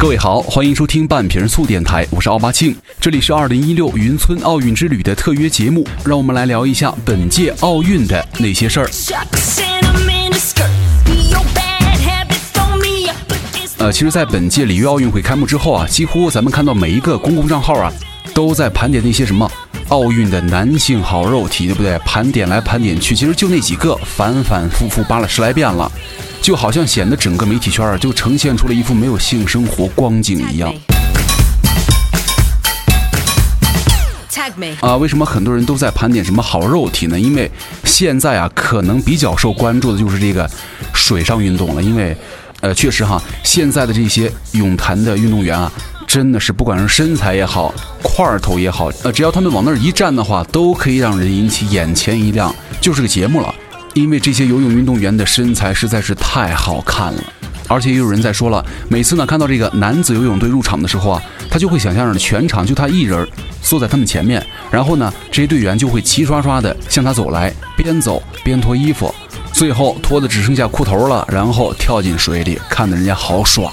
各位好，欢迎收听半瓶醋电台，我是奥巴庆，这里是二零一六云村奥运之旅的特约节目，让我们来聊一下本届奥运的那些事儿。呃，其实，在本届里约奥运会开幕之后啊，几乎咱们看到每一个公共账号啊，都在盘点那些什么奥运的男性好肉体，对不对？盘点来盘点去，其实就那几个，反反复复扒了十来遍了。就好像显得整个媒体圈儿就呈现出了一副没有性生活光景一样。啊，为什么很多人都在盘点什么好肉体呢？因为现在啊，可能比较受关注的就是这个水上运动了。因为，呃，确实哈，现在的这些泳坛的运动员啊，真的是不管是身材也好，块头也好，呃，只要他们往那儿一站的话，都可以让人引起眼前一亮，就是个节目了。因为这些游泳运动员的身材实在是太好看了，而且也有人在说了，每次呢看到这个男子游泳队入场的时候啊，他就会想象着全场就他一人坐在他们前面，然后呢这些队员就会齐刷刷的向他走来，边走边脱衣服，最后脱的只剩下裤头了，然后跳进水里，看得人家好爽。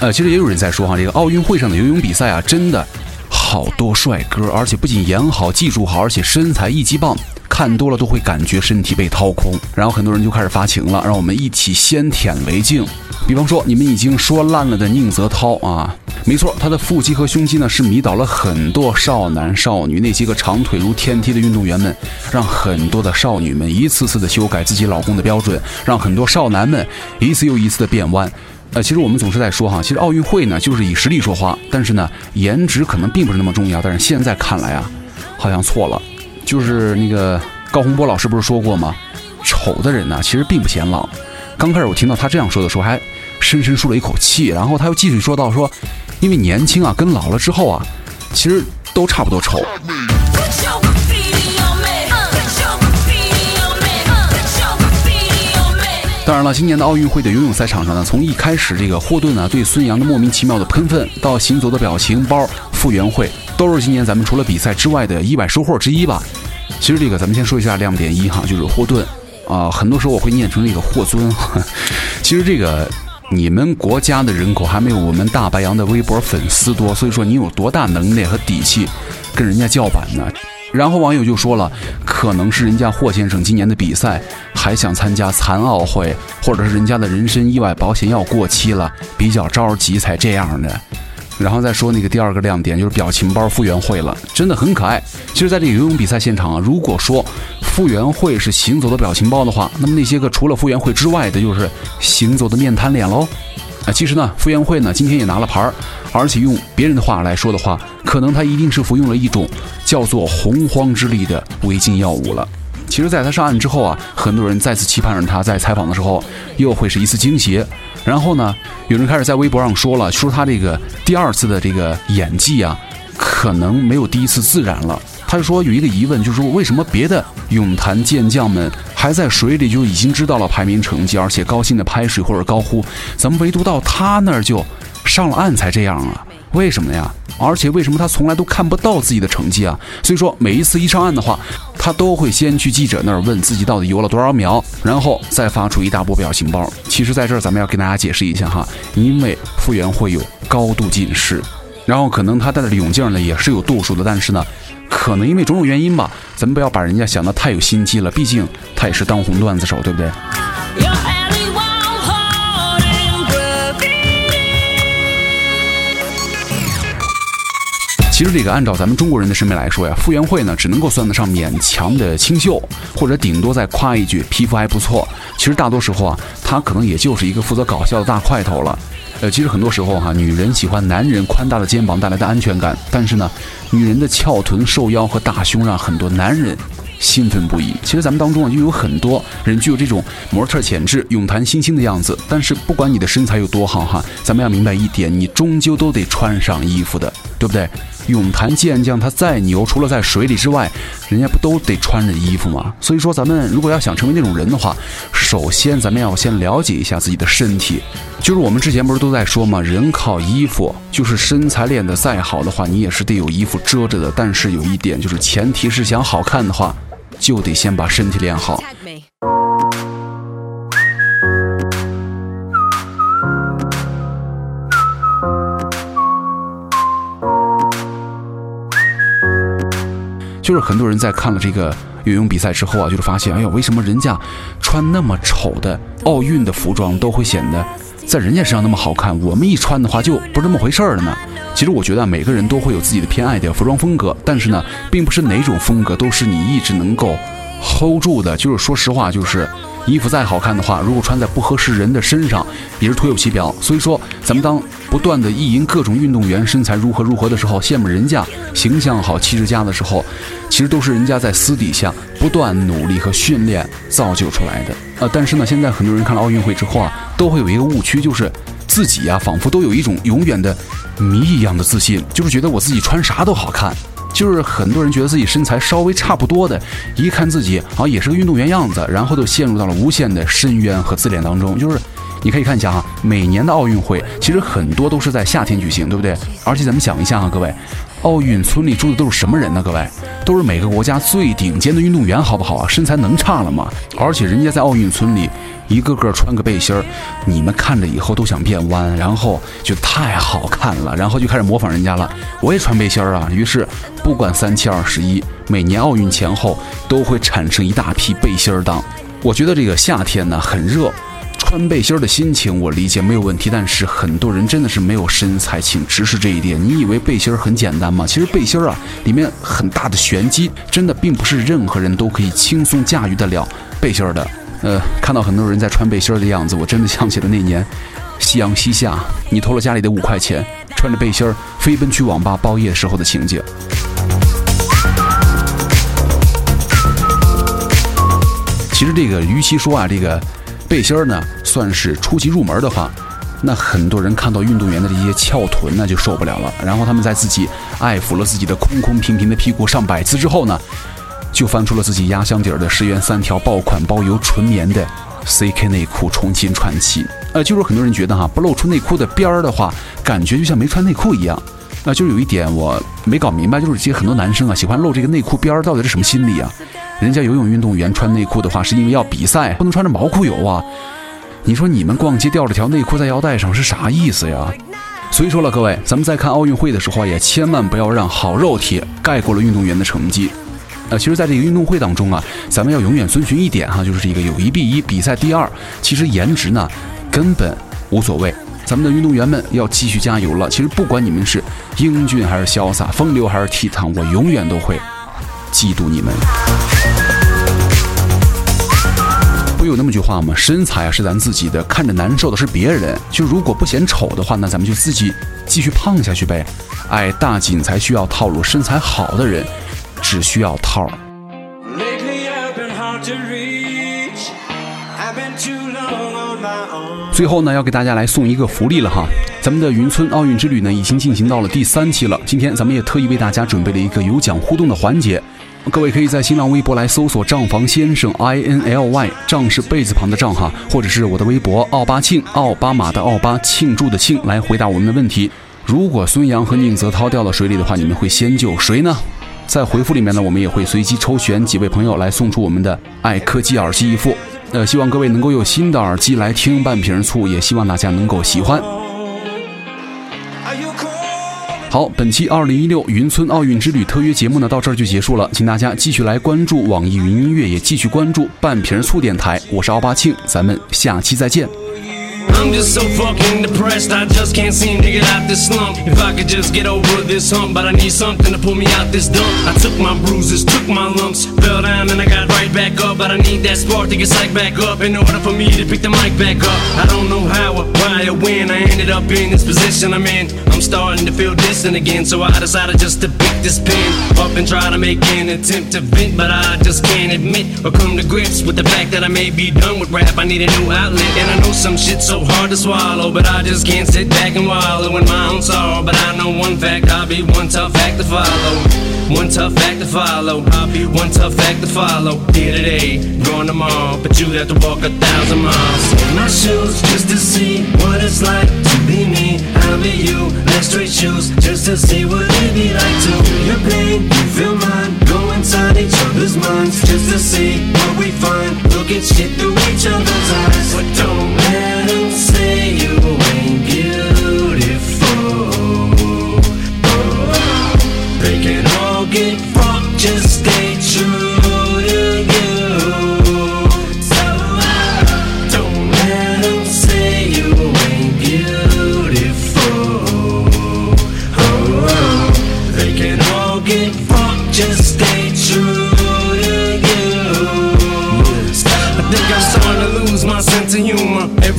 呃，其实也有人在说哈，这个奥运会上的游泳比赛啊，真的好多帅哥，而且不仅演好、技术好，而且身材一级棒。看多了都会感觉身体被掏空，然后很多人就开始发情了，让我们一起先舔为敬。比方说，你们已经说烂了的宁泽涛啊，没错，他的腹肌和胸肌呢是迷倒了很多少男少女。那些个长腿如天梯的运动员们，让很多的少女们一次次的修改自己老公的标准，让很多少男们一次又一次的变弯。呃，其实我们总是在说哈，其实奥运会呢就是以实力说话，但是呢颜值可能并不是那么重要。但是现在看来啊，好像错了。就是那个高洪波老师不是说过吗？丑的人呢，其实并不显老。刚开始我听到他这样说的时候，还深深舒了一口气。然后他又继续说到说，因为年轻啊，跟老了之后啊，其实都差不多丑。当然了，今年的奥运会的游泳赛场上呢，从一开始这个霍顿呢对孙杨的莫名其妙的喷粪，到行走的表情包、傅园慧。都是今年咱们除了比赛之外的意外收获之一吧。其实这个咱们先说一下亮点一哈，就是霍顿啊，很多时候我会念成这个霍尊。其实这个你们国家的人口还没有我们大白杨的微博粉丝多，所以说你有多大能耐和底气跟人家叫板呢？然后网友就说了，可能是人家霍先生今年的比赛还想参加残奥会，或者是人家的人身意外保险要过期了，比较着急才这样的。然后再说那个第二个亮点就是表情包傅园慧了，真的很可爱。其实，在这个游泳比赛现场啊，如果说傅园慧是行走的表情包的话，那么那些个除了傅园慧之外的，就是行走的面瘫脸喽。啊，其实呢，傅园慧呢今天也拿了牌儿，而且用别人的话来说的话，可能他一定是服用了一种叫做洪荒之力的违禁药物了。其实，在他上岸之后啊，很多人再次期盼着他在采访的时候又会是一次惊喜。然后呢，有人开始在微博上说了，说他这个第二次的这个演技啊，可能没有第一次自然了。他就说有一个疑问，就是说为什么别的泳坛健将们还在水里就已经知道了排名成绩，而且高兴的拍水或者高呼，怎么唯独到他那儿就上了岸才这样啊？为什么呀？而且为什么他从来都看不到自己的成绩啊？所以说每一次一上岸的话，他都会先去记者那儿问自己到底游了多少秒，然后再发出一大波表情包。其实，在这儿咱们要跟大家解释一下哈，因为复原会有高度近视，然后可能他戴的泳镜呢也是有度数的，但是呢，可能因为种种原因吧，咱们不要把人家想的太有心机了，毕竟他也是当红段子手，对不对？其实这个按照咱们中国人的审美来说呀，傅园慧呢只能够算得上勉强的清秀，或者顶多再夸一句皮肤还不错。其实大多时候啊，她可能也就是一个负责搞笑的大块头了。呃，其实很多时候哈，女人喜欢男人宽大的肩膀带来的安全感，但是呢，女人的翘臀、瘦腰和大胸让很多男人。兴奋不已。其实咱们当中啊，就有很多人具有这种模特潜质、泳坛新星的样子。但是不管你的身材有多好哈，咱们要明白一点，你终究都得穿上衣服的，对不对？泳坛健将他再牛，除了在水里之外，人家不都得穿着衣服吗？所以说，咱们如果要想成为那种人的话，首先咱们要先了解一下自己的身体。就是我们之前不是都在说吗？人靠衣服，就是身材练得再好的话，你也是得有衣服遮着的。但是有一点，就是前提是想好看的话。就得先把身体练好。就是很多人在看了这个游泳比赛之后啊，就是发现，哎呦，为什么人家穿那么丑的奥运的服装都会显得在人家身上那么好看，我们一穿的话就不是这么回事儿了呢？其实我觉得每个人都会有自己的偏爱的服装风格，但是呢，并不是哪种风格都是你一直能够 hold 住的。就是说实话，就是衣服再好看的话，如果穿在不合适人的身上，也是徒有其表。所以说，咱们当不断的意淫各种运动员身材如何如何的时候，羡慕人家形象好、气质佳的时候，其实都是人家在私底下不断努力和训练造就出来的。呃，但是呢，现在很多人看了奥运会之后啊，都会有一个误区，就是自己呀，仿佛都有一种永远的谜一样的自信，就是觉得我自己穿啥都好看。就是很多人觉得自己身材稍微差不多的，一看自己好像也是个运动员样子，然后就陷入到了无限的深渊和自恋当中。就是你可以看一下哈，每年的奥运会其实很多都是在夏天举行，对不对？而且咱们想一下啊，各位，奥运村里住的都是什么人呢？各位，都是每个国家最顶尖的运动员，好不好啊？身材能差了吗？而且人家在奥运村里。一个个穿个背心儿，你们看着以后都想变弯，然后就太好看了，然后就开始模仿人家了。我也穿背心儿啊，于是不管三七二十一，每年奥运前后都会产生一大批背心儿党。我觉得这个夏天呢很热，穿背心的心情我理解没有问题，但是很多人真的是没有身材，请直视这一点。你以为背心很简单吗？其实背心啊里面很大的玄机，真的并不是任何人都可以轻松驾驭得了背心的。呃，看到很多人在穿背心的样子，我真的想起了那年夕阳西下，你偷了家里的五块钱，穿着背心飞奔去网吧包夜时候的情景。其实这个，与其说啊，这个背心儿呢算是初级入门的话，那很多人看到运动员的这些翘臀那就受不了了。然后他们在自己爱抚了自己的空空平平的屁股上百次之后呢。就翻出了自己压箱底儿的十元三条爆款包邮纯棉的 CK 内裤重新穿起。呃，就是很多人觉得哈，不露出内裤的边儿的话，感觉就像没穿内裤一样。那就有一点我没搞明白，就是其实很多男生啊喜欢露这个内裤边儿，到底是什么心理啊？人家游泳运动员穿内裤的话，是因为要比赛，不能穿着毛裤游啊。你说你们逛街吊着条内裤在腰带上是啥意思呀？所以说了，各位，咱们在看奥运会的时候啊也千万不要让好肉体盖过了运动员的成绩。呃，其实，在这个运动会当中啊，咱们要永远遵循一点哈，就是这个友谊第一，比赛第二。其实颜值呢，根本无所谓。咱们的运动员们要继续加油了。其实不管你们是英俊还是潇洒，风流还是倜傥，我永远都会嫉妒你们。不有那么句话吗？身材啊是咱自己的，看着难受的是别人。就如果不嫌丑的话，那咱们就自己继续胖下去呗。哎，大锦才需要套路，身材好的人。只需要套。最后呢，要给大家来送一个福利了哈！咱们的云村奥运之旅呢，已经进行到了第三期了。今天咱们也特意为大家准备了一个有奖互动的环节，各位可以在新浪微博来搜索“账房先生 I N L Y”，账是贝字旁的账哈，或者是我的微博“奥巴庆”，奥巴马的奥巴，庆祝的庆，来回答我们的问题。如果孙杨和宁泽涛掉到水里的话，你们会先救谁呢？在回复里面呢，我们也会随机抽选几位朋友来送出我们的爱科技耳机一副。那，希望各位能够用新的耳机来听半瓶醋，也希望大家能够喜欢。好，本期二零一六云村奥运之旅特约节目呢，到这儿就结束了，请大家继续来关注网易云音乐，也继续关注半瓶醋电台。我是奥巴庆，咱们下期再见。I'm just so fucking depressed, I just can't seem to get out this slump. If I could just get over this hump, but I need something to pull me out this dump. I took my bruises, took my lumps, fell down and I got right back up. But I need that spark to get psyched back up in order for me to pick the mic back up. I don't know how or why or when I ended up in this position I'm in. I'm starting to feel distant again, so I decided just to pick this pen up and try to make an attempt to vent, but I just can't admit or come to grips with the fact that I may be done with rap. I need a new outlet, and I know some shit so hard to swallow, but I just can't sit back and wallow in my own sorrow. But I know one fact, I'll be one tough act to follow. One tough act to follow. I'll be one tough act to follow. Here today, gone tomorrow, but you have to walk a thousand miles. In my shoes just to see what it's like to be me. I'll be you, like straight shoes, just to see what it'd be like to feel your pain, feel mine. Go inside each other's minds, just to see what we find. Look at shit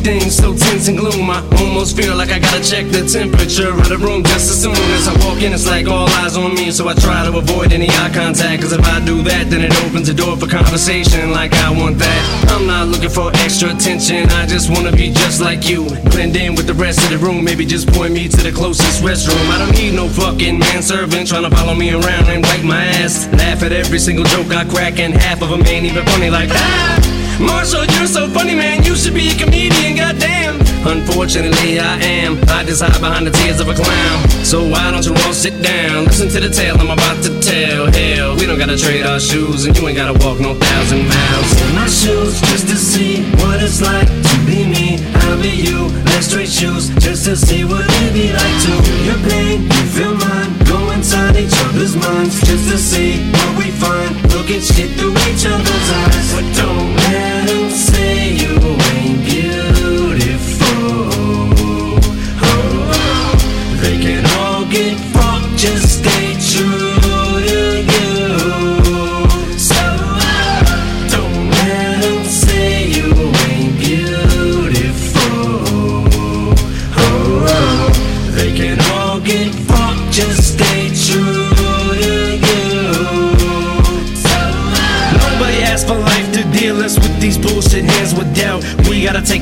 everything's so tense and gloom. I almost feel like I gotta check the temperature of the room just as soon as I walk in. It's like all eyes on me, so I try to avoid any eye contact. Cause if I do that, then it opens the door for conversation like I want that. I'm not looking for extra attention, I just wanna be just like you. Blend in with the rest of the room, maybe just point me to the closest restroom. I don't need no fucking manservant trying to follow me around and wipe my ass. Laugh at every single joke I crack, and half of them ain't even funny like that. Marshall, you're so funny, man. You should be a comedian, goddamn. Unfortunately, I am. I just hide behind the tears of a clown. So why don't you all sit down? Listen to the tale I'm about to tell. Hell, we don't gotta trade our shoes, and you ain't gotta walk no thousand miles. In my shoes, just to see what it's like to be me. I'll be you. Let's trade shoes, just to see what it'd be like to your pain. You feel mine. Go inside each other's minds, just to see what we find. Look at shit through each other's eyes. But don't let sei.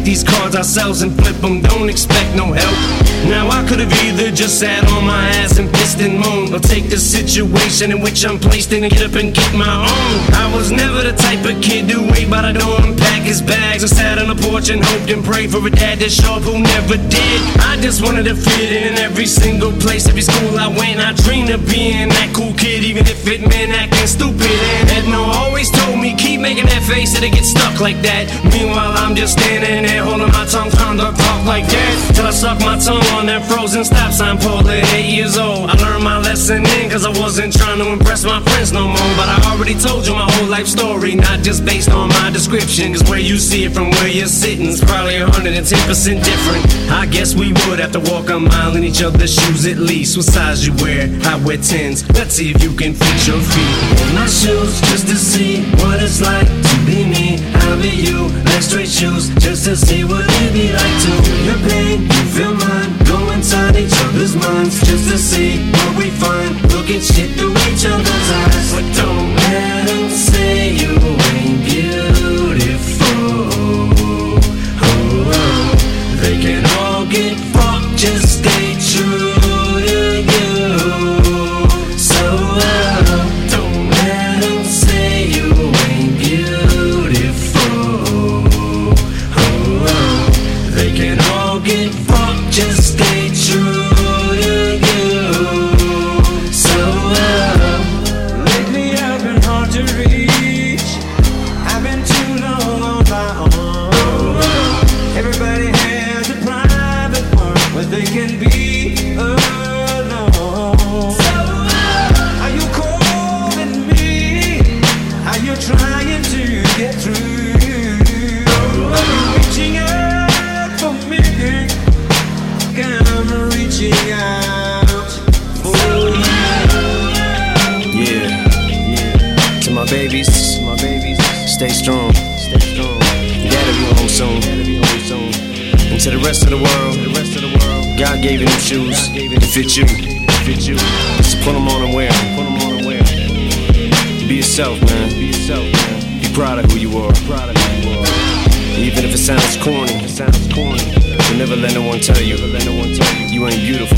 These cards ourselves and flip them, don't expect no help. Now I could have either just sat on my ass and pissed and moaned, or take the situation in which I'm placed in and get up and get my own. I was never the type of kid to wait by the door and bags, or sat on the porch and hoped and prayed for a dad show up who never did. I just wanted to fit in every single place, every school I went. I dreamed of being that cool kid, even if it meant acting stupid. And Edna always told me, keep making that face, it'll get stuck like that. Meanwhile, I'm just standing there holding my tongue, trying to talk like that. Till I suck my tongue on that frozen stop sign pole at eight years old. I learned my lesson then, cause I wasn't trying to impress my friends no more. But I already told you my whole life story, not just based on my description. Cause where you see it from where you're sitting is probably 110% different. I guess we would have to walk a mile in each other's shoes at least. What size you wear? I wear 10s. Let's see if you can fit your feet in my shoes just to see what it's like to be me. I'll be you. Let's trade shoes just to see what it'd be like to feel your pain. You feel mine. Go inside each other's minds just to see what we find. Look at shit through each other's eyes. Babies, my babies, stay strong, stay strong. You gotta be home soon, gotta be home soon. And to the rest of the world, the rest of the world, God gave you them shoes to fit you, fit you. Just put them on and wear put 'em on and wear. Be yourself, man. Be yourself, man. Be proud of who you are. Proud of who you are. Even if it sounds corny, it sounds corny. You never let no one tell you, never let no one tell you. You ain't beautiful.